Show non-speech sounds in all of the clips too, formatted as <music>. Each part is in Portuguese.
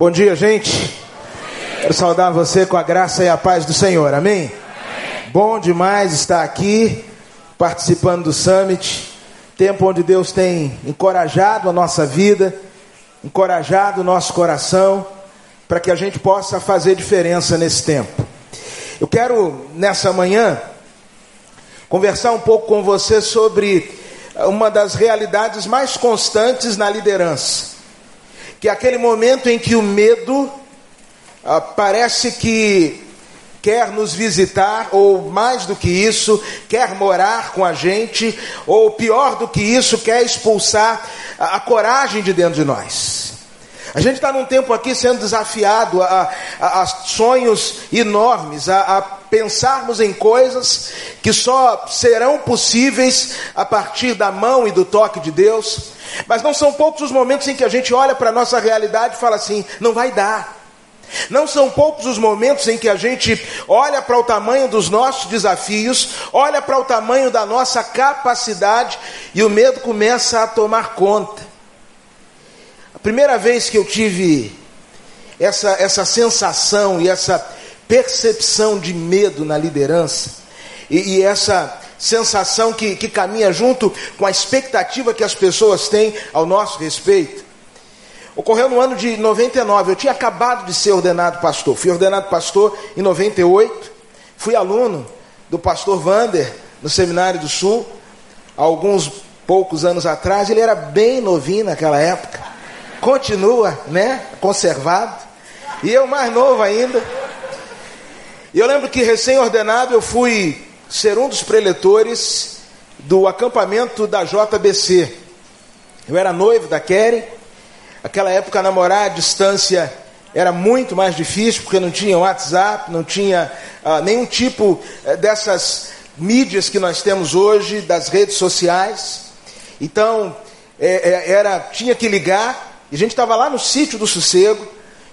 Bom dia, gente. Quero saudar você com a graça e a paz do Senhor. Amém? Amém. Bom demais estar aqui participando do Summit. Tempo onde Deus tem encorajado a nossa vida, encorajado o nosso coração, para que a gente possa fazer diferença nesse tempo. Eu quero, nessa manhã, conversar um pouco com você sobre uma das realidades mais constantes na liderança que é aquele momento em que o medo ah, parece que quer nos visitar, ou mais do que isso, quer morar com a gente, ou pior do que isso, quer expulsar a, a coragem de dentro de nós. A gente está num tempo aqui sendo desafiado a, a, a sonhos enormes, a, a, pensarmos em coisas que só serão possíveis a partir da mão e do toque de Deus. Mas não são poucos os momentos em que a gente olha para a nossa realidade e fala assim: não vai dar. Não são poucos os momentos em que a gente olha para o tamanho dos nossos desafios, olha para o tamanho da nossa capacidade e o medo começa a tomar conta. A primeira vez que eu tive essa, essa sensação e essa percepção de medo na liderança, e, e essa sensação que, que caminha junto com a expectativa que as pessoas têm ao nosso respeito. Ocorreu no ano de 99, eu tinha acabado de ser ordenado pastor. Fui ordenado pastor em 98, fui aluno do pastor Vander no Seminário do Sul, alguns poucos anos atrás, ele era bem novinho naquela época. Continua, né, conservado. E eu mais novo ainda. E eu lembro que recém-ordenado eu fui ser um dos preletores do acampamento da JBC. Eu era noivo da Keren, aquela época namorar à distância era muito mais difícil, porque não tinha WhatsApp, não tinha ah, nenhum tipo eh, dessas mídias que nós temos hoje, das redes sociais. Então, é, era, tinha que ligar, e a gente estava lá no sítio do sossego,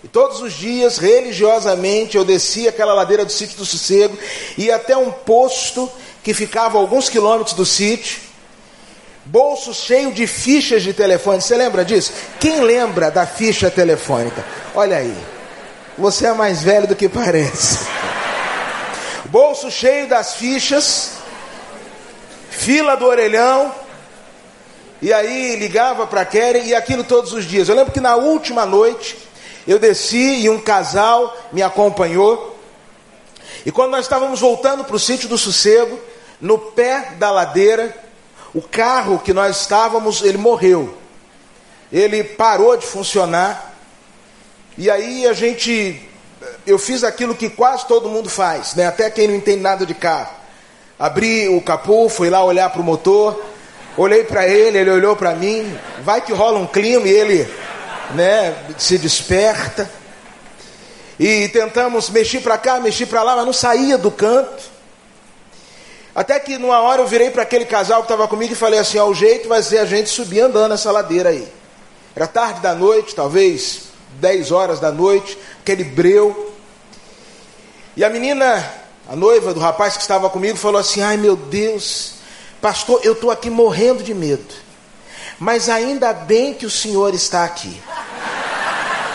e todos os dias, religiosamente, eu descia aquela ladeira do sítio do Sossego, ia até um posto que ficava a alguns quilômetros do sítio, bolso cheio de fichas de telefone. Você lembra disso? Quem lembra da ficha telefônica? Olha aí, você é mais velho do que parece. Bolso cheio das fichas, fila do orelhão, e aí ligava para Keren e aquilo todos os dias. Eu lembro que na última noite eu desci e um casal me acompanhou. E quando nós estávamos voltando para o sítio do sossego, no pé da ladeira, o carro que nós estávamos, ele morreu. Ele parou de funcionar. E aí a gente, eu fiz aquilo que quase todo mundo faz, né? Até quem não entende nada de carro. Abri o capô, fui lá olhar para o motor, olhei para ele, ele olhou para mim. Vai que rola um clima e ele né, se desperta. E tentamos mexer para cá, mexer para lá, mas não saía do canto. Até que numa hora eu virei para aquele casal que estava comigo e falei assim: ó, o jeito vai ser a gente subir andando essa ladeira aí. Era tarde da noite, talvez 10 horas da noite, aquele breu. E a menina, a noiva do rapaz que estava comigo, falou assim: ai meu Deus, pastor, eu estou aqui morrendo de medo. Mas ainda bem que o Senhor está aqui.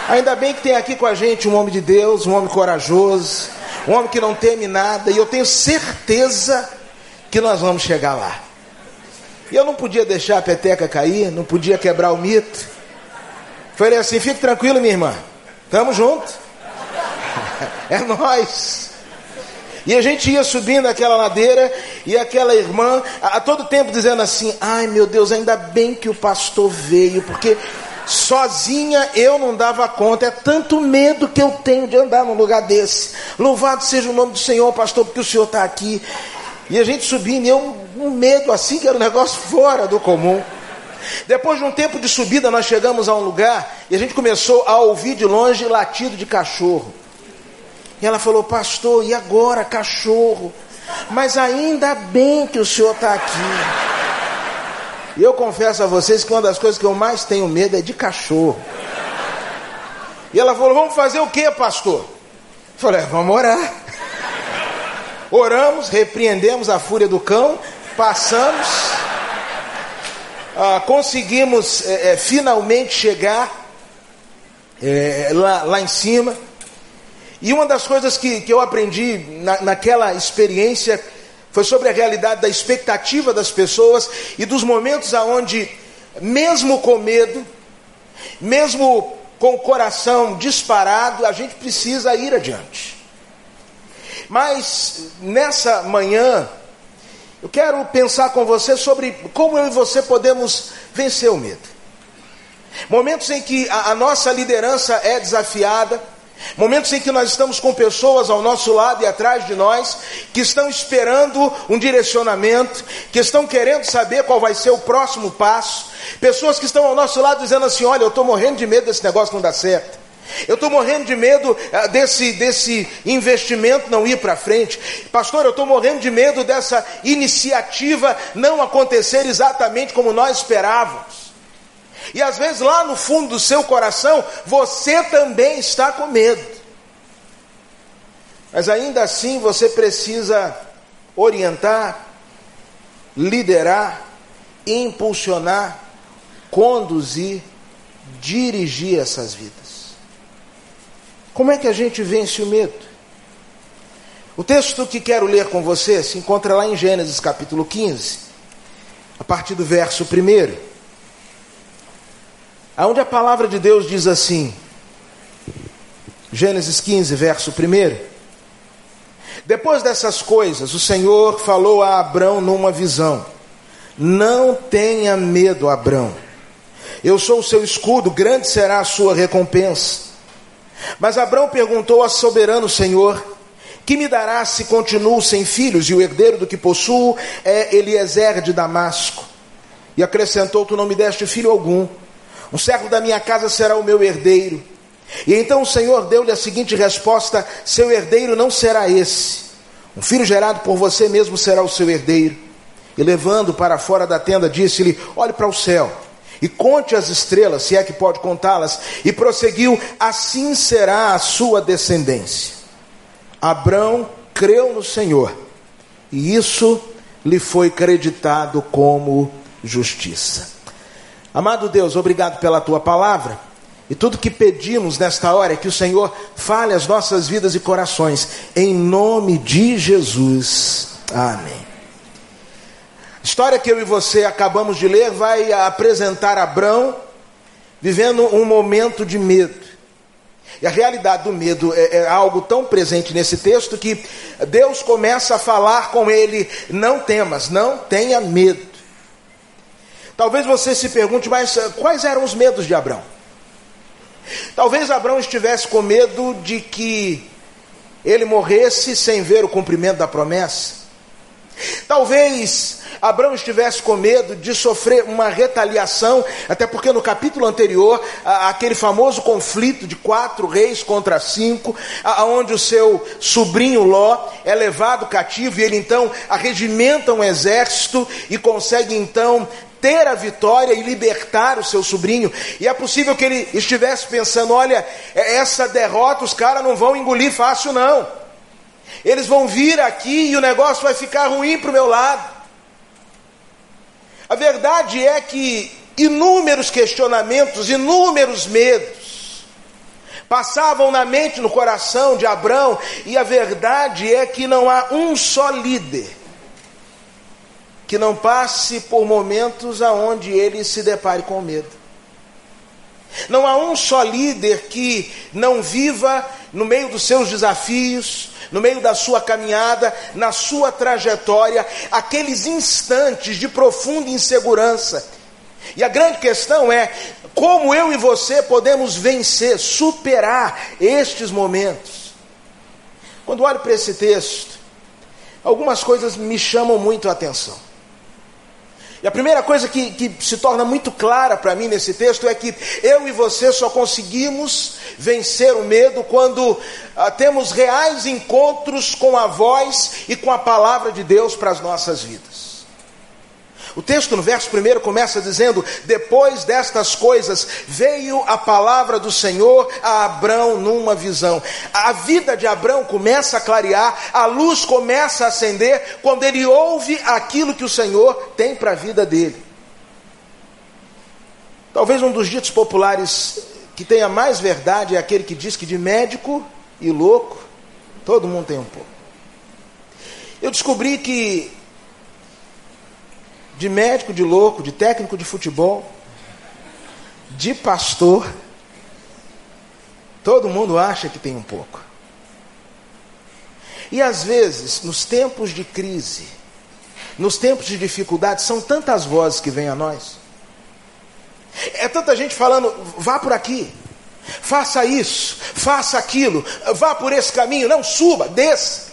Ainda bem que tem aqui com a gente um homem de Deus, um homem corajoso, um homem que não teme nada, e eu tenho certeza que nós vamos chegar lá. E eu não podia deixar a peteca cair, não podia quebrar o mito. Falei assim: fique tranquilo, minha irmã, tamo junto. <laughs> É nós. E a gente ia subindo aquela ladeira e aquela irmã a, a, todo tempo dizendo assim: "Ai, meu Deus, ainda bem que o pastor veio, porque sozinha eu não dava conta. É tanto medo que eu tenho de andar num lugar desse. Louvado seja o nome do Senhor, pastor, porque o Senhor está aqui." E a gente subindo, e eu um medo assim que era um negócio fora do comum. Depois de um tempo de subida, nós chegamos a um lugar e a gente começou a ouvir de longe latido de cachorro. E ela falou, pastor, e agora, cachorro? Mas ainda bem que o senhor está aqui. E eu confesso a vocês que uma das coisas que eu mais tenho medo é de cachorro. E ela falou, vamos fazer o que, pastor? Eu falei, é, vamos orar. Oramos, repreendemos a fúria do cão, passamos, ah, conseguimos é, é, finalmente chegar é, lá, lá em cima. E uma das coisas que, que eu aprendi na, naquela experiência foi sobre a realidade da expectativa das pessoas e dos momentos aonde, mesmo com medo, mesmo com o coração disparado, a gente precisa ir adiante. Mas nessa manhã, eu quero pensar com você sobre como eu e você podemos vencer o medo. Momentos em que a, a nossa liderança é desafiada, Momentos em que nós estamos com pessoas ao nosso lado e atrás de nós, que estão esperando um direcionamento, que estão querendo saber qual vai ser o próximo passo. Pessoas que estão ao nosso lado dizendo assim: Olha, eu estou morrendo de medo desse negócio não dar certo. Eu estou morrendo de medo eh, desse, desse investimento não ir para frente. Pastor, eu estou morrendo de medo dessa iniciativa não acontecer exatamente como nós esperávamos. E às vezes lá no fundo do seu coração, você também está com medo. Mas ainda assim você precisa orientar, liderar, impulsionar, conduzir, dirigir essas vidas. Como é que a gente vence o medo? O texto que quero ler com você se encontra lá em Gênesis capítulo 15, a partir do verso 1 Aonde a palavra de Deus diz assim, Gênesis 15, verso 1. Depois dessas coisas, o Senhor falou a Abrão numa visão: Não tenha medo, Abrão. Eu sou o seu escudo, grande será a sua recompensa. Mas Abrão perguntou ao soberano Senhor: Que me dará se continuo sem filhos e o herdeiro do que possuo é Eliezer de Damasco? E acrescentou: Tu não me deste filho algum um servo da minha casa será o meu herdeiro. E então o Senhor deu-lhe a seguinte resposta: Seu herdeiro não será esse. Um filho gerado por você mesmo será o seu herdeiro. E levando para fora da tenda, disse-lhe: Olhe para o céu e conte as estrelas, se é que pode contá-las. E prosseguiu: Assim será a sua descendência. Abrão creu no Senhor, e isso lhe foi creditado como justiça. Amado Deus, obrigado pela tua palavra. E tudo que pedimos nesta hora é que o Senhor fale as nossas vidas e corações, em nome de Jesus. Amém. A história que eu e você acabamos de ler vai apresentar Abrão vivendo um momento de medo. E a realidade do medo é, é, algo tão presente nesse texto que Deus começa a falar com ele: não temas, não tenha medo. Talvez você se pergunte, mas eh, quais eram os medos de Abraão? Talvez Abraão estivesse com medo de que ele morresse sem ver o cumprimento da promessa. Talvez Abraão estivesse com medo de sofrer uma retaliação, até porque no capítulo anterior, aquele famoso conflito de quatro reis contra cinco, onde o seu sobrinho Ló é levado cativo e ele então arregimenta um exército e consegue então ter a vitória e libertar o seu sobrinho. E é possível que ele estivesse pensando: olha, é, essa derrota os caras não vão engolir fácil, não. Eles vão vir aqui e o negócio vai ficar ruim para o meu lado. A verdade é que inúmeros questionamentos, inúmeros medos passavam na mente, no coração de Abraão, e a verdade é que não há um só líder que não passe por momentos aonde ele se depare com medo. Não há um só líder que não viva no meio dos seus desafios, no meio da sua caminhada, na sua trajetória, aqueles instantes de profunda insegurança. E a grande questão é como eu e você podemos vencer, superar estes momentos. Quando olho para esse texto, algumas coisas me chamam muito a atenção. E a primeira coisa que, que se torna muito clara para mim nesse texto é que eu e você só conseguimos vencer o medo quando ah, temos reais encontros com a voz e com a palavra de Deus para as nossas vidas. O texto no verso 1 começa dizendo: Depois destas coisas veio a palavra do Senhor a Abrão numa visão. A vida de Abrão começa a clarear, a luz começa a acender quando ele ouve aquilo que o Senhor tem para a vida dele. Talvez um dos ditos populares que tenha mais verdade é aquele que diz que de médico e louco, todo mundo tem um pouco. Eu descobri que de médico, de louco, de técnico de futebol, de pastor, todo mundo acha que tem um pouco. E às vezes, nos tempos de crise, nos tempos de dificuldade, são tantas vozes que vêm a nós. É tanta gente falando, vá por aqui, faça isso, faça aquilo, vá por esse caminho, não suba, desça.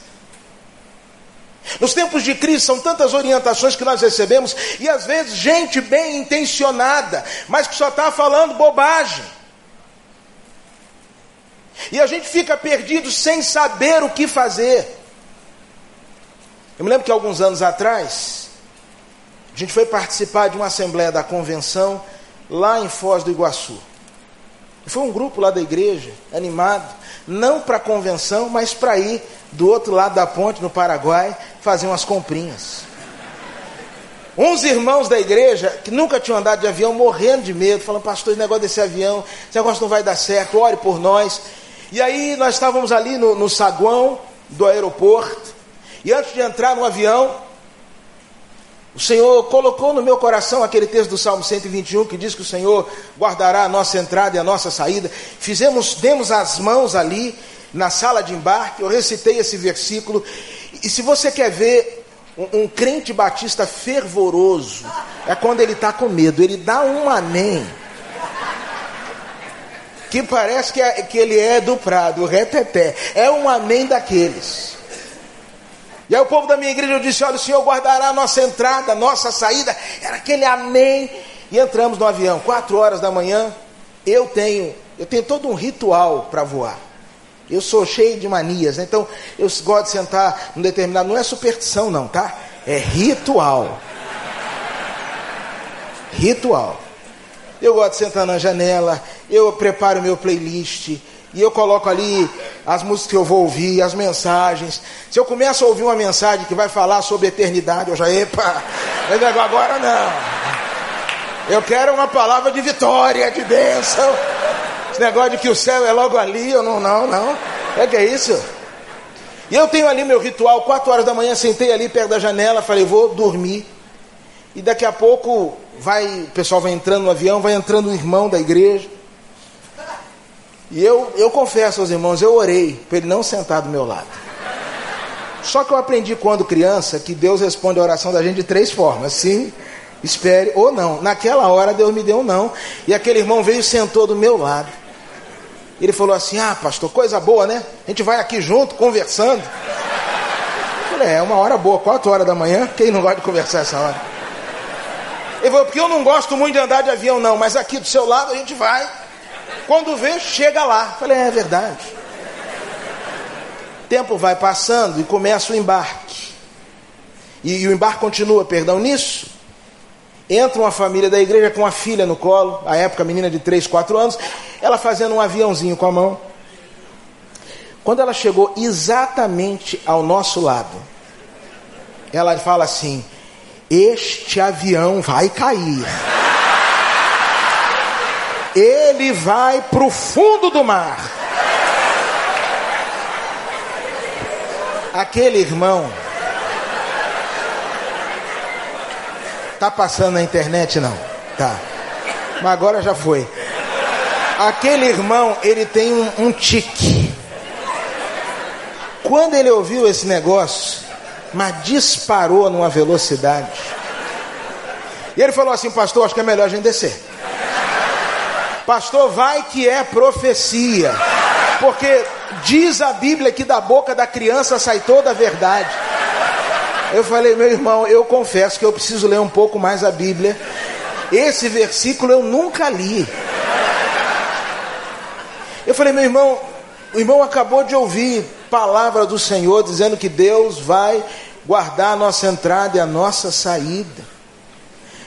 Nos tempos de crise são tantas orientações que nós recebemos e às vezes gente bem intencionada, mas que só está falando bobagem. E a gente fica perdido sem saber o que fazer. Eu me lembro que alguns anos atrás, a gente foi participar de uma assembleia da convenção lá em Foz do Iguaçu. Foi um grupo lá da igreja, animado, não para a convenção, mas para ir do outro lado da ponte, no Paraguai, fazer umas comprinhas. Uns irmãos da igreja que nunca tinham andado de avião, morrendo de medo, falando, pastor, esse negócio desse avião, esse negócio não vai dar certo, ore por nós. E aí nós estávamos ali no, no saguão do aeroporto, e antes de entrar no avião, o Senhor colocou no meu coração aquele texto do Salmo 121 que diz que o Senhor guardará a nossa entrada e a nossa saída. Fizemos, demos as mãos ali na sala de embarque, eu recitei esse versículo. E se você quer ver um, um crente batista fervoroso, é quando ele está com medo, ele dá um amém. Que parece que, é, que ele é do prado, o reteté. É um amém daqueles. E aí o povo da minha igreja disse: Olha, o Senhor guardará a nossa entrada, a nossa saída. Era aquele amém. E entramos no avião, quatro horas da manhã. Eu tenho, eu tenho todo um ritual para voar. Eu sou cheio de manias, né? então eu gosto de sentar num determinado. Não é superstição, não, tá? É ritual. Ritual. Eu gosto de sentar na janela, eu preparo meu playlist e eu coloco ali as músicas que eu vou ouvir, as mensagens. Se eu começo a ouvir uma mensagem que vai falar sobre eternidade, eu já, epa, agora não. Eu quero uma palavra de vitória, de bênção. Negócio de que o céu é logo ali, eu não, não, não. É que é isso? E eu tenho ali meu ritual, quatro horas da manhã, sentei ali perto da janela, falei, vou dormir. E daqui a pouco vai, o pessoal vai entrando no avião, vai entrando o irmão da igreja. E eu, eu confesso aos irmãos, eu orei para ele não sentar do meu lado. Só que eu aprendi quando criança que Deus responde a oração da gente de três formas: sim, espere ou não. Naquela hora Deus me deu um não. E aquele irmão veio e sentou do meu lado. Ele falou assim: Ah, pastor, coisa boa, né? A gente vai aqui junto, conversando. Eu falei: É uma hora boa, quatro horas da manhã. Quem não gosta de conversar essa hora? Ele falou: Porque eu não gosto muito de andar de avião, não, mas aqui do seu lado a gente vai. Quando vê, chega lá. Eu falei: É, é verdade. Tempo vai passando e começa o embarque. E, e o embarque continua, perdão, nisso. Entra uma família da igreja com uma filha no colo, a época menina de 3, 4 anos, ela fazendo um aviãozinho com a mão. Quando ela chegou exatamente ao nosso lado, ela fala assim: Este avião vai cair. Ele vai para o fundo do mar. Aquele irmão Tá passando na internet não? Tá. Mas agora já foi. Aquele irmão, ele tem um, um tique. Quando ele ouviu esse negócio, mas disparou numa velocidade. E ele falou assim, pastor, acho que é melhor a gente descer. Pastor, vai que é profecia. Porque diz a Bíblia que da boca da criança sai toda a verdade. Eu falei, meu irmão, eu confesso que eu preciso ler um pouco mais a Bíblia. Esse versículo eu nunca li. Eu falei, meu irmão, o irmão acabou de ouvir palavra do Senhor dizendo que Deus vai guardar a nossa entrada e a nossa saída.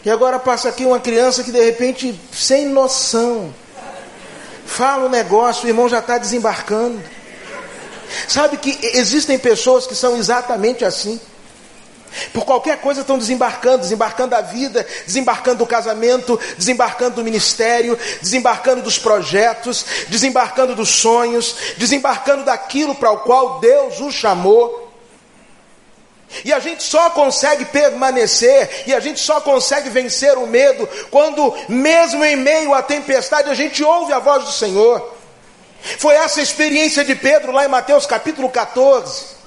E agora passa aqui uma criança que de repente, sem noção, fala um negócio, o irmão já está desembarcando. Sabe que existem pessoas que são exatamente assim. Por qualquer coisa estão desembarcando, desembarcando a vida, desembarcando o casamento, desembarcando do ministério, desembarcando dos projetos, desembarcando dos sonhos, desembarcando daquilo para o qual Deus o chamou. E a gente só consegue permanecer, e a gente só consegue vencer o medo, quando, mesmo em meio à tempestade, a gente ouve a voz do Senhor. Foi essa experiência de Pedro lá em Mateus capítulo 14.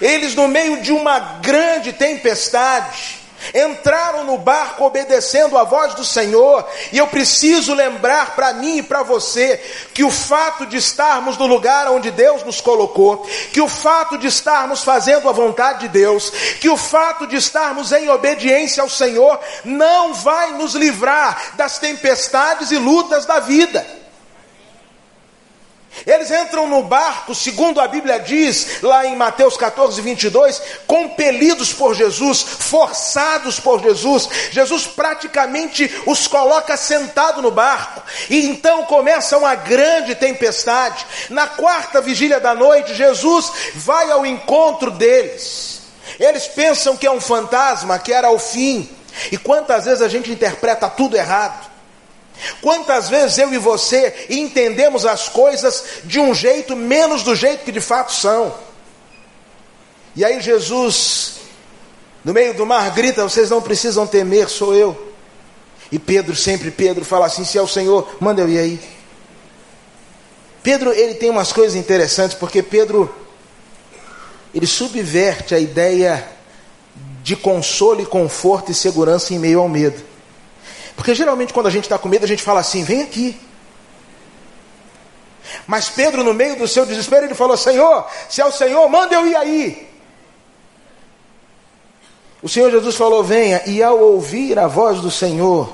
Eles, no meio de uma grande tempestade, entraram no barco obedecendo a voz do Senhor, e eu preciso lembrar para mim e para você que o fato de estarmos no lugar onde Deus nos colocou, que o fato de estarmos fazendo a vontade de Deus, que o fato de estarmos em obediência ao Senhor não vai nos livrar das tempestades e lutas da vida. Eles entram no barco, segundo a Bíblia diz, lá em Mateus 14, 22, compelidos por Jesus, forçados por Jesus. Jesus praticamente os coloca sentado no barco. E então começa uma grande tempestade. Na quarta vigília da noite, Jesus vai ao encontro deles. Eles pensam que é um fantasma, que era o fim. E quantas vezes a gente interpreta tudo errado? Quantas vezes eu e você entendemos as coisas de um jeito menos do jeito que de fato são? E aí Jesus, no meio do mar, grita: Vocês não precisam temer, sou eu. E Pedro, sempre Pedro, fala assim: Se é o Senhor, manda eu ir aí. Pedro, ele tem umas coisas interessantes, porque Pedro, ele subverte a ideia de consolo e conforto e segurança em meio ao medo. Porque geralmente quando a gente está com medo, a gente fala assim: vem aqui. Mas Pedro, no meio do seu desespero, ele falou: Senhor, se é o Senhor, manda eu ir aí. O Senhor Jesus falou: venha, e ao ouvir a voz do Senhor,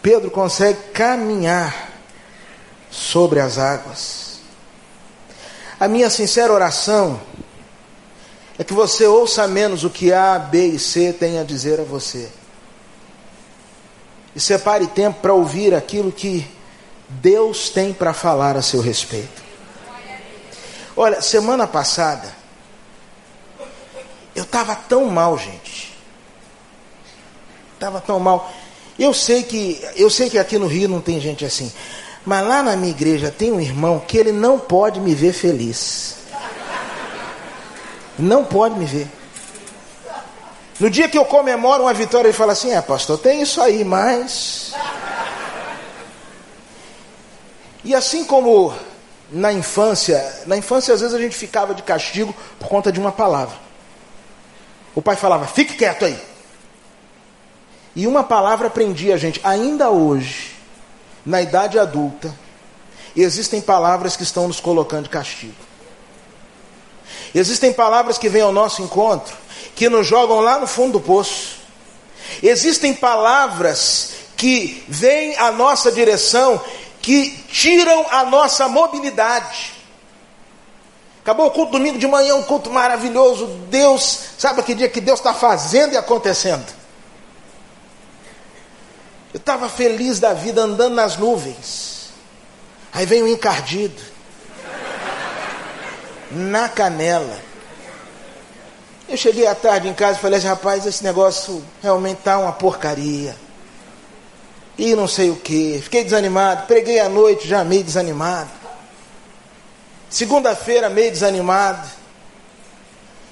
Pedro consegue caminhar sobre as águas. A minha sincera oração é que você ouça menos o que A, B e C têm a dizer a você e separe tempo para ouvir aquilo que Deus tem para falar a seu respeito. Olha, semana passada, eu estava tão mal, gente. Estava tão mal. Eu sei que eu sei que aqui no Rio não tem gente assim, mas lá na minha igreja tem um irmão que ele não pode me ver feliz. Não pode me ver. No dia que eu comemoro uma vitória, ele fala assim: É, pastor, tem isso aí, mas. E assim como na infância, na infância às vezes a gente ficava de castigo por conta de uma palavra. O pai falava: Fique quieto aí. E uma palavra prendia a gente. Ainda hoje, na idade adulta, existem palavras que estão nos colocando de castigo. Existem palavras que vêm ao nosso encontro que nos jogam lá no fundo do poço. Existem palavras que vêm à nossa direção que tiram a nossa mobilidade. Acabou o culto domingo de manhã, um culto maravilhoso. Deus, sabe que dia que Deus está fazendo e acontecendo? Eu estava feliz da vida andando nas nuvens. Aí vem o um encardido. Na canela. Eu cheguei à tarde em casa e falei assim, rapaz, esse negócio realmente está uma porcaria. E não sei o que. Fiquei desanimado. Preguei à noite já meio desanimado. Segunda-feira, meio desanimado.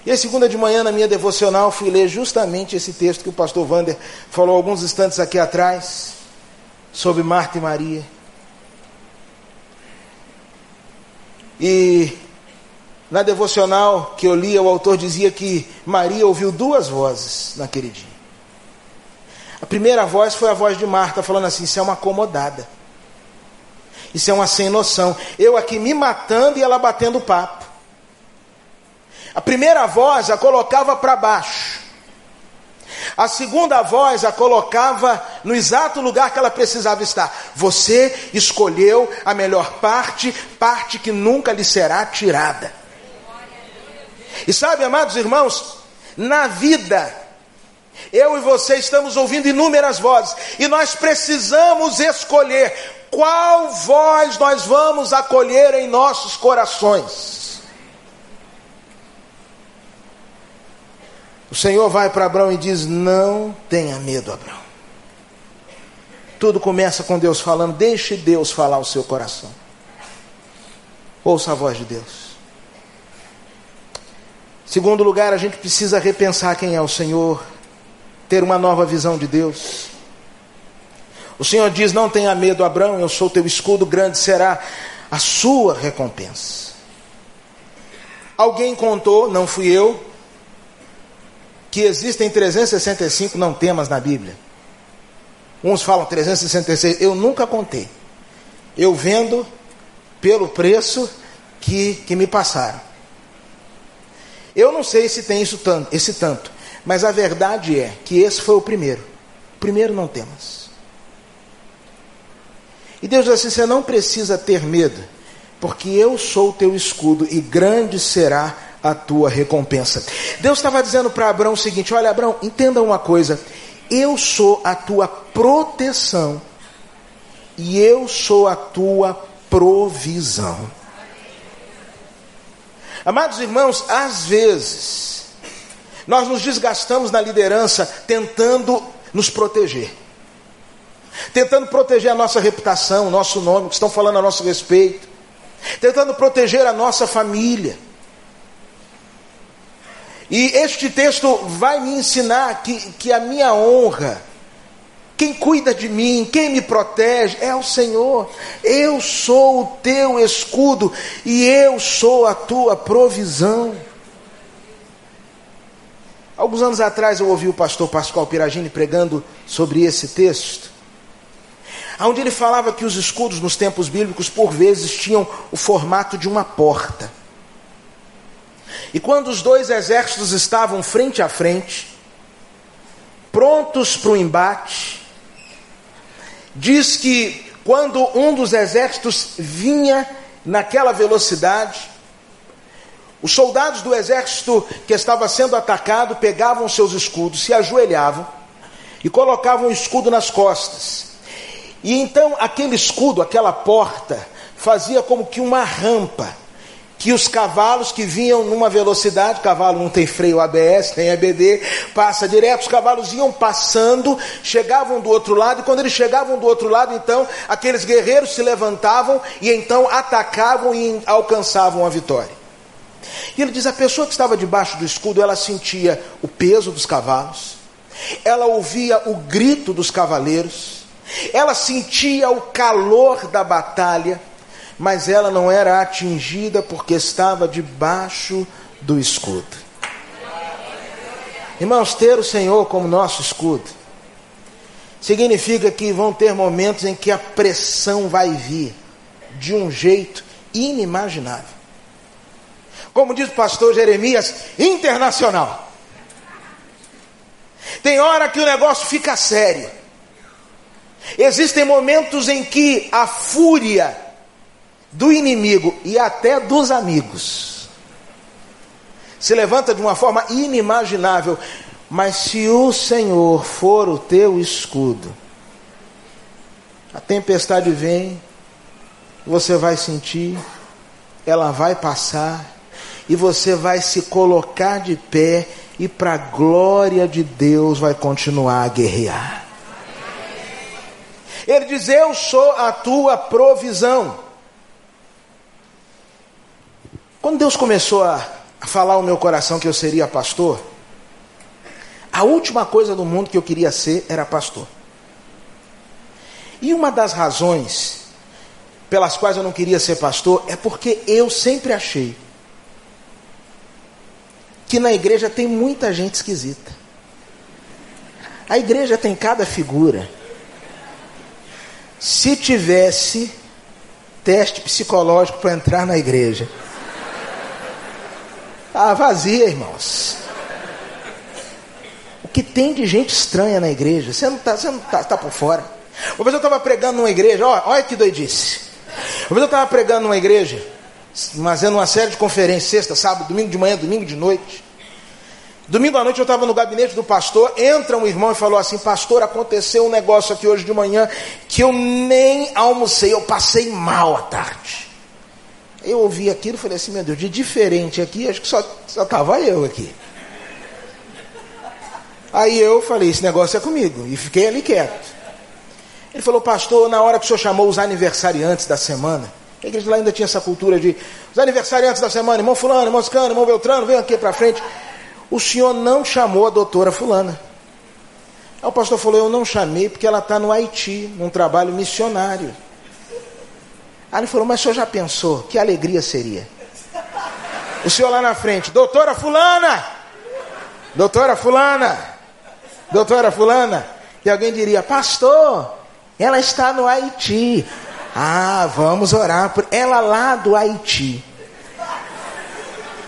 E a segunda de manhã, na minha devocional, fui ler justamente esse texto que o pastor Vander falou alguns instantes aqui atrás, sobre Marta e Maria. E na devocional que eu li, o autor dizia que Maria ouviu duas vozes naquele dia. A primeira voz foi a voz de Marta, falando assim: Isso é uma acomodada. Isso é uma sem noção. Eu aqui me matando e ela batendo papo. A primeira voz a colocava para baixo. A segunda voz a colocava no exato lugar que ela precisava estar. Você escolheu a melhor parte, parte que nunca lhe será tirada. E sabe, amados irmãos, na vida, eu e você estamos ouvindo inúmeras vozes, e nós precisamos escolher qual voz nós vamos acolher em nossos corações. O Senhor vai para Abraão e diz: Não tenha medo, Abraão. Tudo começa com Deus falando, deixe Deus falar o seu coração. Ouça a voz de Deus. Segundo lugar, a gente precisa repensar quem é o Senhor, ter uma nova visão de Deus. O Senhor diz: Não tenha medo, Abraão, eu sou teu escudo, grande será a sua recompensa. Alguém contou, não fui eu, que existem 365 não temas na Bíblia. Uns falam 366, eu nunca contei. Eu vendo pelo preço que, que me passaram. Eu não sei se tem isso tanto, esse tanto, mas a verdade é que esse foi o primeiro. O primeiro não temas. E Deus diz assim: você não precisa ter medo, porque eu sou o teu escudo e grande será a tua recompensa. Deus estava dizendo para Abraão o seguinte: olha, Abraão, entenda uma coisa. Eu sou a tua proteção e eu sou a tua provisão. Amados irmãos, às vezes nós nos desgastamos na liderança tentando nos proteger. Tentando proteger a nossa reputação, o nosso nome, que estão falando a nosso respeito. Tentando proteger a nossa família e este texto vai me ensinar que, que a minha honra, quem cuida de mim, quem me protege, é o Senhor. Eu sou o teu escudo e eu sou a tua provisão. Alguns anos atrás eu ouvi o pastor Pascoal Piragini pregando sobre esse texto, onde ele falava que os escudos nos tempos bíblicos, por vezes, tinham o formato de uma porta. E quando os dois exércitos estavam frente a frente, prontos para o embate, diz que quando um dos exércitos vinha naquela velocidade, os soldados do exército que estava sendo atacado pegavam seus escudos, se ajoelhavam e colocavam o escudo nas costas. E então aquele escudo, aquela porta, fazia como que uma rampa que os cavalos que vinham numa velocidade, cavalo não tem freio ABS, tem EBD, passa direto, os cavalos iam passando, chegavam do outro lado, e quando eles chegavam do outro lado, então aqueles guerreiros se levantavam e então atacavam e alcançavam a vitória. E ele diz: a pessoa que estava debaixo do escudo, ela sentia o peso dos cavalos, ela ouvia o grito dos cavaleiros, ela sentia o calor da batalha, mas ela não era atingida porque estava debaixo do escudo. Irmãos, ter o Senhor como nosso escudo significa que vão ter momentos em que a pressão vai vir de um jeito inimaginável. Como diz o pastor Jeremias, internacional. Tem hora que o negócio fica sério. Existem momentos em que a fúria do inimigo e até dos amigos. Se levanta de uma forma inimaginável, mas se o Senhor for o teu escudo, a tempestade vem, você vai sentir, ela vai passar, e você vai se colocar de pé, e para a glória de Deus vai continuar a guerrear. Ele diz: Eu sou a tua provisão. Quando Deus começou a, falar ao meu coração que eu seria pastor, a última coisa do mundo que eu queria ser era pastor. E uma das razões pelas quais eu não queria ser pastor é porque eu sempre achei que na igreja tem muita gente esquisita. A igreja tem cada figura. Se tivesse teste psicológico para entrar na igreja, ah, vazia, irmãos. O que tem de gente estranha na igreja? Você não está você não tá, tá por fora. Uma vez eu estava pregando numa igreja, ó, olha que doidice. Uma vez eu estava pregando numa igreja, fazendo uma série de conferências, sexta, sábado, domingo de manhã, domingo de noite. Domingo à noite eu estava no gabinete do pastor, entra um irmão e falou assim: Pastor, aconteceu um negócio aqui hoje de manhã que eu nem almocei, eu passei mal à tarde. Eu ouvi aquilo e falei assim, meu Deus, de diferente aqui, acho que só estava eu aqui. Aí eu falei, esse negócio é comigo. E fiquei ali quieto. Ele falou, pastor, na hora que o senhor chamou os aniversariantes da semana, a igreja lá ainda tinha essa cultura de os aniversariantes da semana, irmão fulano, irmão Scano, irmão Beltrano, vem aqui para frente. O senhor não chamou a doutora fulana. Aí o pastor falou, eu não chamei porque ela está no Haiti, num trabalho missionário. Aí ele falou, mas o senhor já pensou? Que alegria seria? O senhor lá na frente, doutora fulana! Doutora fulana! Doutora fulana! E alguém diria, pastor, ela está no Haiti. Ah, vamos orar por ela lá do Haiti.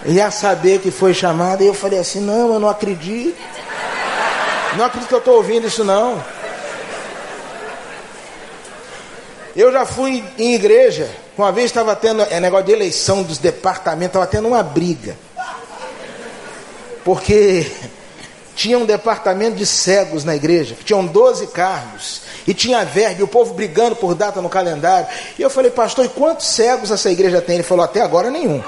Ia saber que foi chamada e eu falei assim: não, eu não acredito. Não acredito que eu estou ouvindo isso não. Eu já fui em igreja. Uma vez estava tendo é, negócio de eleição dos departamentos, estava tendo uma briga. Porque tinha um departamento de cegos na igreja, que tinham 12 cargos, e tinha verba, e o povo brigando por data no calendário. E eu falei, pastor, e quantos cegos essa igreja tem? Ele falou, até agora nenhum.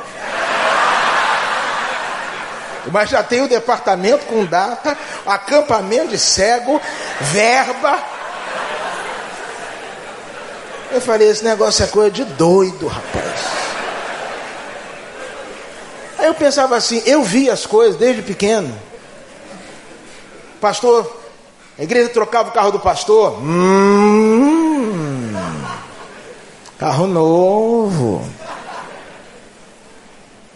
Mas já tem o departamento com data, acampamento de cego, verba. Eu falei, esse negócio é coisa de doido, rapaz. Aí eu pensava assim, eu vi as coisas desde pequeno. Pastor, a igreja trocava o carro do pastor. Hum, carro novo.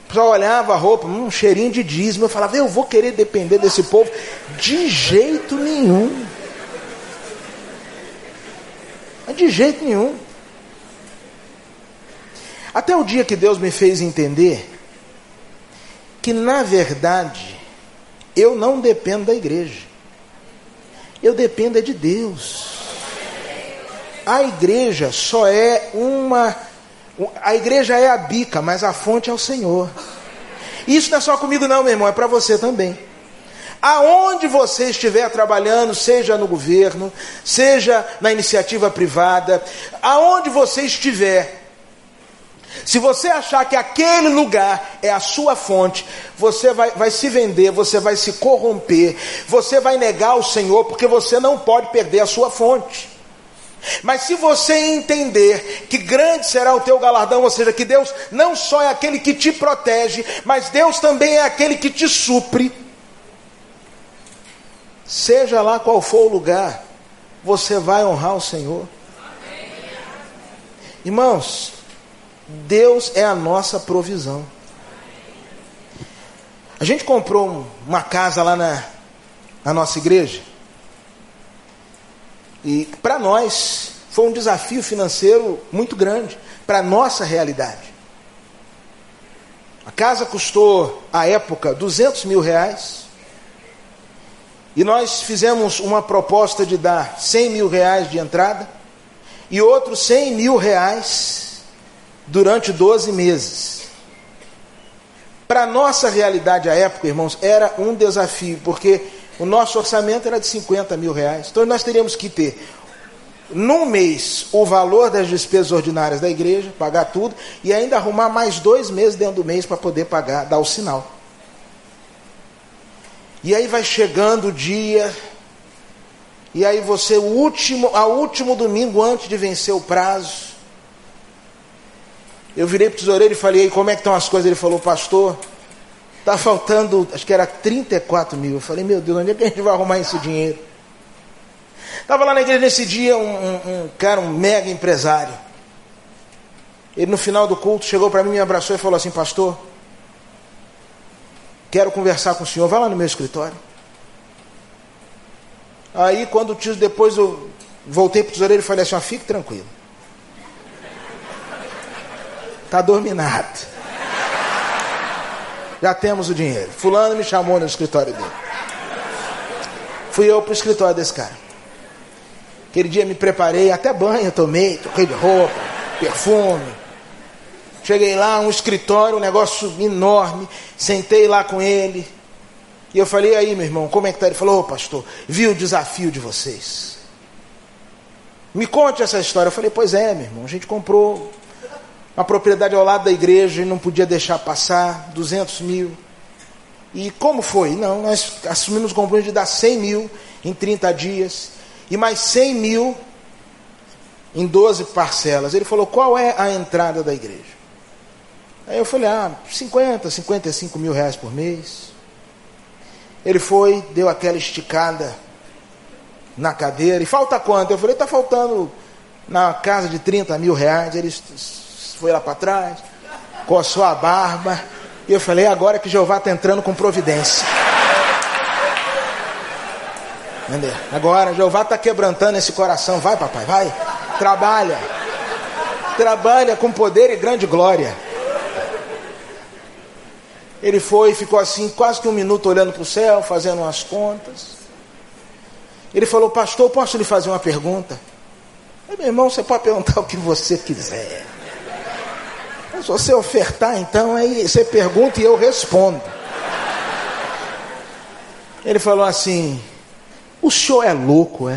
O pessoal olhava a roupa, um cheirinho de dízimo. Eu falava, eu vou querer depender desse povo de jeito nenhum. De jeito nenhum. Até o dia que Deus me fez entender que, na verdade, eu não dependo da igreja. Eu dependo é de Deus. A igreja só é uma. A igreja é a bica, mas a fonte é o Senhor. Isso não é só comigo, não, meu irmão, é para você também. Aonde você estiver trabalhando, seja no governo, seja na iniciativa privada, aonde você estiver, se você achar que aquele lugar é a sua fonte, você vai, vai se vender, você vai se corromper, você vai negar o Senhor, porque você não pode perder a sua fonte. Mas se você entender que grande será o teu galardão, ou seja, que Deus não só é aquele que te protege, mas Deus também é aquele que te supre, seja lá qual for o lugar, você vai honrar o Senhor. Irmãos, Deus é a nossa provisão. A gente comprou uma casa lá na, na nossa igreja. E para nós foi um desafio financeiro muito grande, para a nossa realidade. A casa custou, à época, 200 mil reais. E nós fizemos uma proposta de dar 100 mil reais de entrada e outros 100 mil reais durante 12 meses. Para nossa realidade à época, irmãos, era um desafio, porque o nosso orçamento era de 50 mil reais. Então nós teríamos que ter, num mês, o valor das despesas ordinárias da igreja, pagar tudo, e ainda arrumar mais dois meses dentro do mês para poder pagar, dar o sinal. E aí vai chegando o dia, e aí você, o último, ao último domingo antes de vencer o prazo, eu virei para o tesoureiro e falei, como é que estão as coisas? Ele falou, pastor, está faltando, acho que era 34 mil. Eu falei, meu Deus, onde é que a gente vai arrumar esse dinheiro? Estava lá na igreja nesse dia um, um, um, cara, um mega empresário. Ele no final do culto chegou para mim, me abraçou e falou assim, pastor, quero conversar com o senhor, vai lá no meu escritório. Aí quando depois eu voltei para o tesoureiro e falei assim, fique tranquilo. Está dominado. Já temos o dinheiro. Fulano me chamou no escritório dele. Fui eu para o escritório desse cara. Aquele dia me preparei, até banho tomei, troquei de roupa, perfume. Cheguei lá, um escritório, um negócio enorme. Sentei lá com ele. E eu falei, aí, meu irmão, como é que tá? Ele falou, oh, pastor, vi o desafio de vocês. Me conte essa história. Eu falei, pois é, meu irmão, a gente comprou uma propriedade ao lado da igreja e não podia deixar passar, 200 mil. E como foi? Não, nós assumimos o compromisso de dar 100 mil em 30 dias e mais 100 mil em 12 parcelas. Ele falou: qual é a entrada da igreja? Aí eu falei: ah, 50, 55 mil reais por mês. Ele foi, deu aquela esticada na cadeira. E falta quanto? Eu falei: está faltando na casa de 30 mil reais. Ele foi lá para trás, coçou a barba. E eu falei: agora que Jeová está entrando com providência. Entendeu? Agora Jeová está quebrantando esse coração. Vai, papai, vai. Trabalha. Trabalha com poder e grande glória. Ele foi e ficou assim, quase que um minuto olhando para o céu, fazendo umas contas. Ele falou, pastor, posso lhe fazer uma pergunta? Eu, meu irmão, você pode perguntar o que você quiser. Se você ofertar, então, aí você pergunta e eu respondo. Ele falou assim: O senhor é louco, é?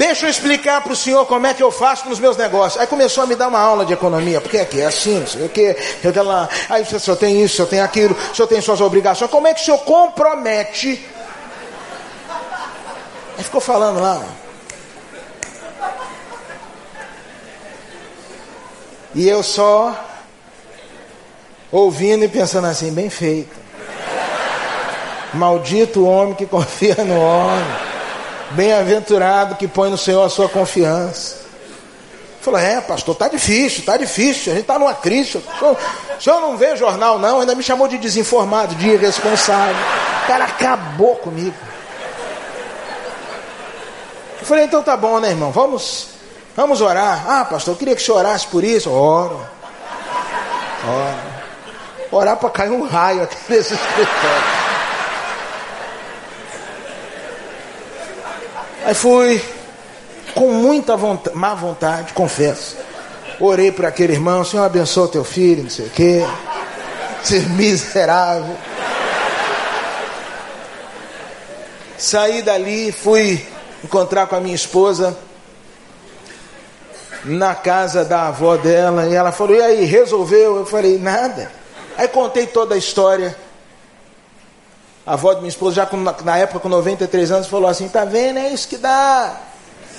Deixa eu explicar para o senhor como é que eu faço nos meus negócios. Aí começou a me dar uma aula de economia, porque aqui é assim, não sei o que, aquela. Aí o senhor tem isso, o senhor tem aquilo, o senhor tem suas obrigações. Como é que o senhor compromete? Aí ficou falando lá. E eu só ouvindo e pensando assim, bem feito. Maldito homem que confia no homem. Bem-aventurado que põe no Senhor a sua confiança. Falou, é, pastor, tá difícil, tá difícil, a gente tá numa crise. O senhor, o senhor não vê jornal, não, ainda me chamou de desinformado, de irresponsável. O cara acabou comigo. Eu falei, então tá bom, né, irmão? Vamos, vamos orar. Ah, pastor, eu queria que o senhor orasse por isso. Oro. Oro. Orar para cair um raio aqui nesse escritório. Aí fui com muita vontade, má vontade, confesso. Orei para aquele irmão, Senhor abençoe o teu filho, não sei o quê. Ser miserável. Saí dali, fui encontrar com a minha esposa na casa da avó dela e ela falou: "E aí, resolveu?" Eu falei: "Nada". Aí contei toda a história a avó de minha esposa, já com, na época com 93 anos, falou assim: tá vendo? É isso que dá.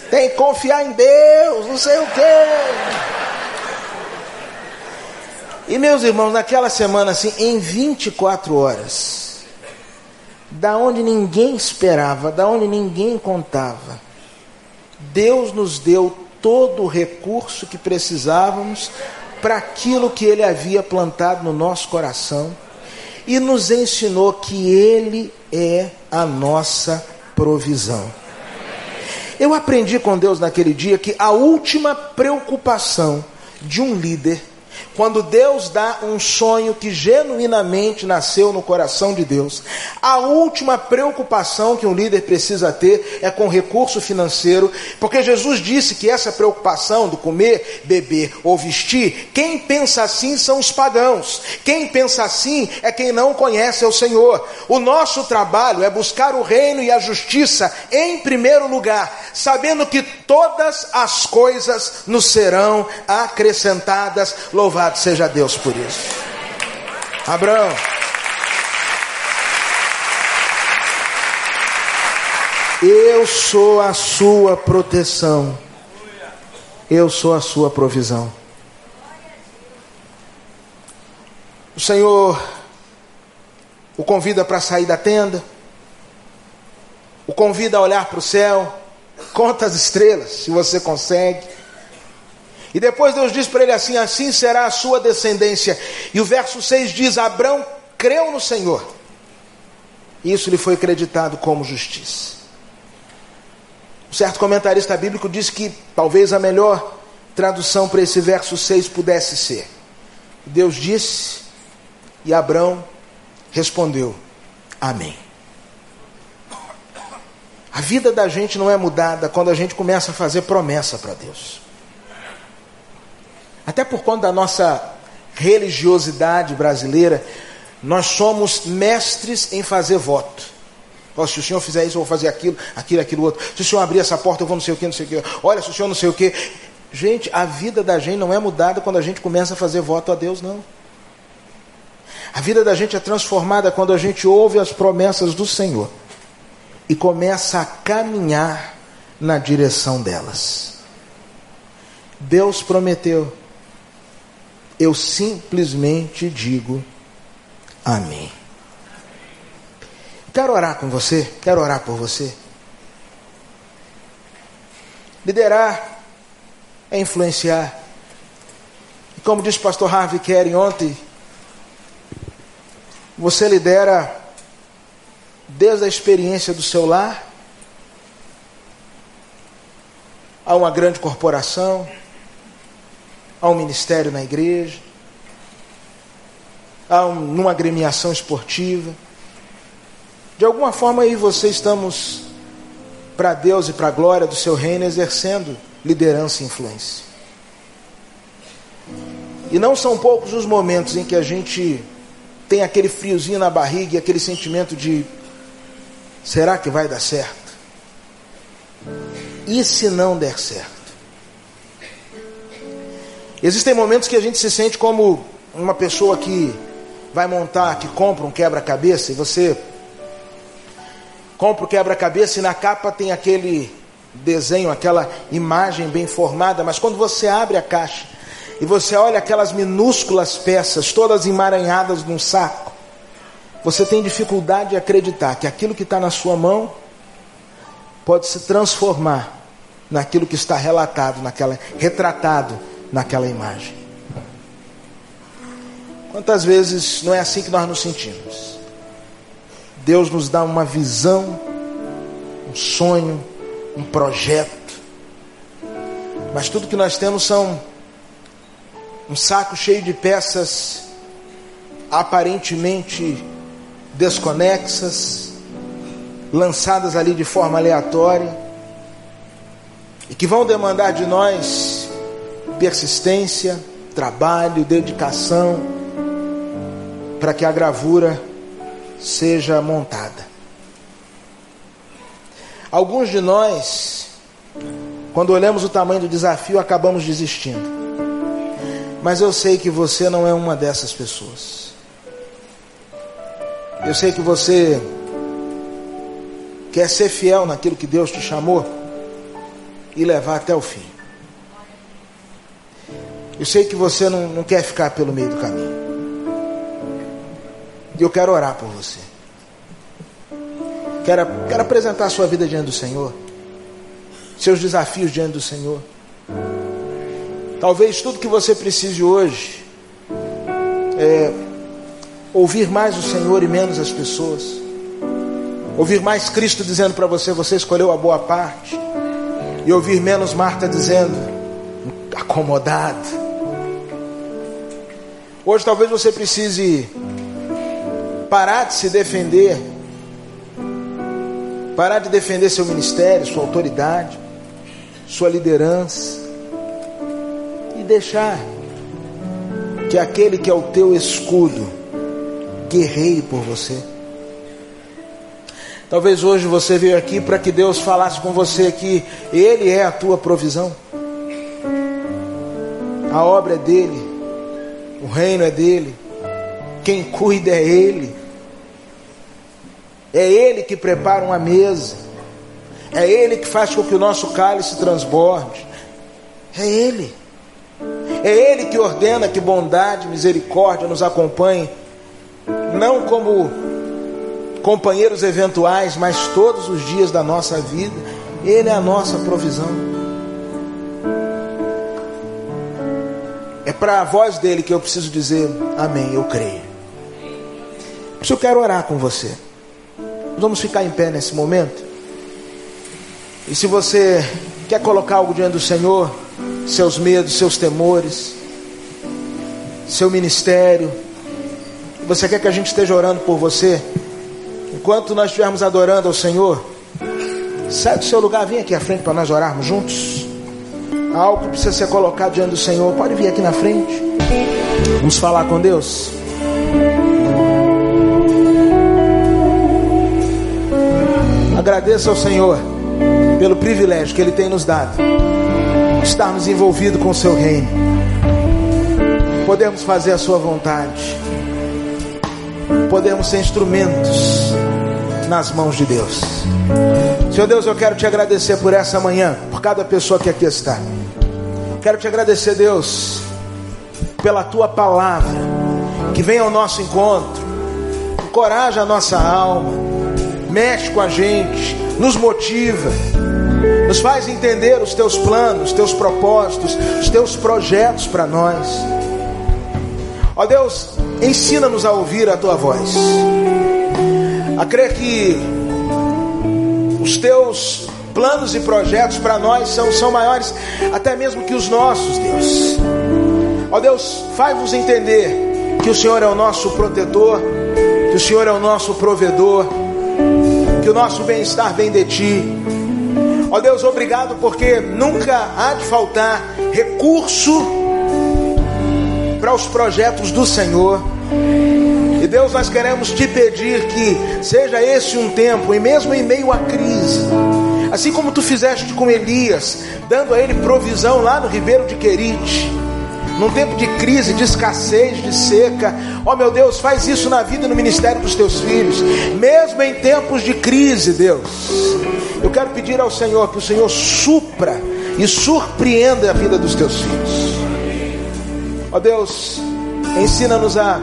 Tem que confiar em Deus, não sei o quê. E meus irmãos, naquela semana, assim, em 24 horas, da onde ninguém esperava, da onde ninguém contava, Deus nos deu todo o recurso que precisávamos para aquilo que Ele havia plantado no nosso coração e nos ensinou que Ele é a nossa provisão. Eu aprendi com Deus naquele dia que a última preocupação de um líder quando Deus dá um sonho que genuinamente nasceu no coração de Deus, a última preocupação que um líder precisa ter é com recurso financeiro, porque Jesus disse que essa preocupação do comer, beber ou vestir, quem pensa assim são os pagãos, quem pensa assim é quem não conhece o Senhor. O nosso trabalho é buscar o reino e a justiça em primeiro lugar, sabendo que todas as coisas nos serão acrescentadas. Louvado Louvado seja Deus por isso. Abraão. Eu sou a sua proteção. Eu sou a sua provisão. O Senhor o convida para sair da tenda, o convida a olhar para o céu, conta as estrelas, se você consegue. E depois Deus diz para ele assim: Assim será a sua descendência. E o verso 6 diz: Abraão creu no Senhor. E isso lhe foi acreditado como justiça. Um certo comentarista bíblico diz que talvez a melhor tradução para esse verso 6 pudesse ser: Deus disse, e Abraão respondeu: Amém. A vida da gente não é mudada quando a gente começa a fazer promessa para Deus. Até por conta da nossa religiosidade brasileira, nós somos mestres em fazer voto. Se o senhor fizer isso, eu vou fazer aquilo, aquilo, aquilo outro. Se o senhor abrir essa porta, eu vou não sei o que, não sei o que. Olha, se o senhor não sei o que. Gente, a vida da gente não é mudada quando a gente começa a fazer voto a Deus, não. A vida da gente é transformada quando a gente ouve as promessas do Senhor e começa a caminhar na direção delas. Deus prometeu, eu simplesmente digo amém. Quero orar com você, quero orar por você. Liderar é influenciar. E como disse o pastor Harvey Kerry ontem, você lidera desde a experiência do seu lar a uma grande corporação, a um ministério na igreja, a um, numa agremiação esportiva. De alguma forma aí você estamos para Deus e para a glória do seu reino exercendo liderança e influência. E não são poucos os momentos em que a gente tem aquele friozinho na barriga e aquele sentimento de será que vai dar certo? E se não der certo? Existem momentos que a gente se sente como uma pessoa que vai montar, que compra um quebra-cabeça e você compra o quebra-cabeça e na capa tem aquele desenho, aquela imagem bem formada, mas quando você abre a caixa e você olha aquelas minúsculas peças, todas emaranhadas num saco, você tem dificuldade de acreditar que aquilo que está na sua mão pode se transformar naquilo que está relatado, naquela, retratado naquela imagem. Quantas vezes não é assim que nós nos sentimos? Deus nos dá uma visão, um sonho, um projeto. Mas tudo que nós temos são um saco cheio de peças aparentemente desconexas, lançadas ali de forma aleatória, e que vão demandar de nós persistência, trabalho, dedicação, para que a gravura seja montada. Alguns de nós, quando olhamos o tamanho do desafio, acabamos desistindo. Mas eu sei que você não é uma dessas pessoas. Eu sei que você quer ser fiel naquilo que Deus te chamou e levar até o fim. Eu sei que você não, não quer ficar pelo meio do caminho. E eu quero orar por você. Quero, quero apresentar a sua vida diante do Senhor. Seus desafios diante do Senhor. Talvez tudo que você precise hoje é ouvir mais o Senhor e menos as pessoas. Ouvir mais Cristo dizendo para você: você escolheu a boa parte. E ouvir menos Marta dizendo: acomodado. Hoje talvez você precise parar de se defender Parar de defender seu ministério, sua autoridade, sua liderança. E deixar que aquele que é o teu escudo guerreie por você. Talvez hoje você veio aqui para que Deus falasse com você que Ele é a tua provisão. A obra é dele, o reino é dele, quem cuida é Ele. É Ele que prepara uma mesa. É Ele que faz com que o nosso cálice transborde. É Ele. É Ele que ordena que bondade misericórdia nos acompanhem, não como companheiros eventuais, mas todos os dias da nossa vida. Ele é a nossa provisão. Para a voz dele que eu preciso dizer amém, eu creio. Por isso eu quero orar com você. Vamos ficar em pé nesse momento. E se você quer colocar algo diante do Senhor, seus medos, seus temores, seu ministério, você quer que a gente esteja orando por você, enquanto nós estivermos adorando ao Senhor, sai do seu lugar, vem aqui à frente para nós orarmos juntos. Algo que precisa ser colocado diante do Senhor, pode vir aqui na frente. Vamos falar com Deus. Agradeça ao Senhor pelo privilégio que Ele tem nos dado, estarmos envolvidos com o Seu reino, podemos fazer a Sua vontade. podermos ser instrumentos nas mãos de Deus. Senhor Deus, eu quero te agradecer por essa manhã, cada pessoa que aqui está. Quero te agradecer, Deus, pela tua palavra que vem ao nosso encontro, encoraja a nossa alma, mexe com a gente, nos motiva, nos faz entender os teus planos, os teus propósitos, os teus projetos para nós. Ó Deus, ensina-nos a ouvir a tua voz, a crer que os teus planos e projetos para nós são, são maiores até mesmo que os nossos, Deus. Ó Deus, faz-nos entender que o Senhor é o nosso protetor, que o Senhor é o nosso provedor, que o nosso bem-estar vem de Ti. Ó Deus, obrigado porque nunca há de faltar recurso para os projetos do Senhor. E Deus, nós queremos te pedir que seja esse um tempo, e mesmo em meio à crise, assim como tu fizeste com Elias, dando a ele provisão lá no ribeiro de Querite, num tempo de crise, de escassez, de seca. Ó oh, meu Deus, faz isso na vida e no ministério dos teus filhos, mesmo em tempos de crise, Deus. Eu quero pedir ao Senhor que o Senhor supra e surpreenda a vida dos teus filhos. Ó oh, Deus, ensina-nos a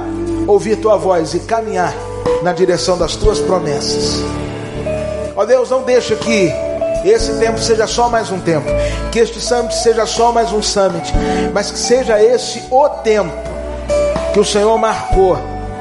ouvir tua voz e caminhar na direção das tuas promessas. Ó oh, Deus, não deixa que esse tempo seja só mais um tempo, que este summit seja só mais um summit, mas que seja esse o tempo que o Senhor marcou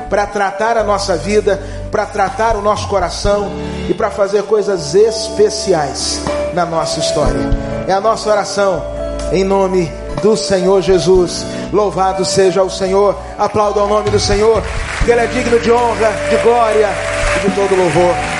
para tratar a nossa vida, para tratar o nosso coração e para fazer coisas especiais na nossa história. É a nossa oração em nome do Senhor Jesus. Louvado seja o Senhor. Aplauda o nome do Senhor, que Ele é digno de honra, de glória e de todo louvor.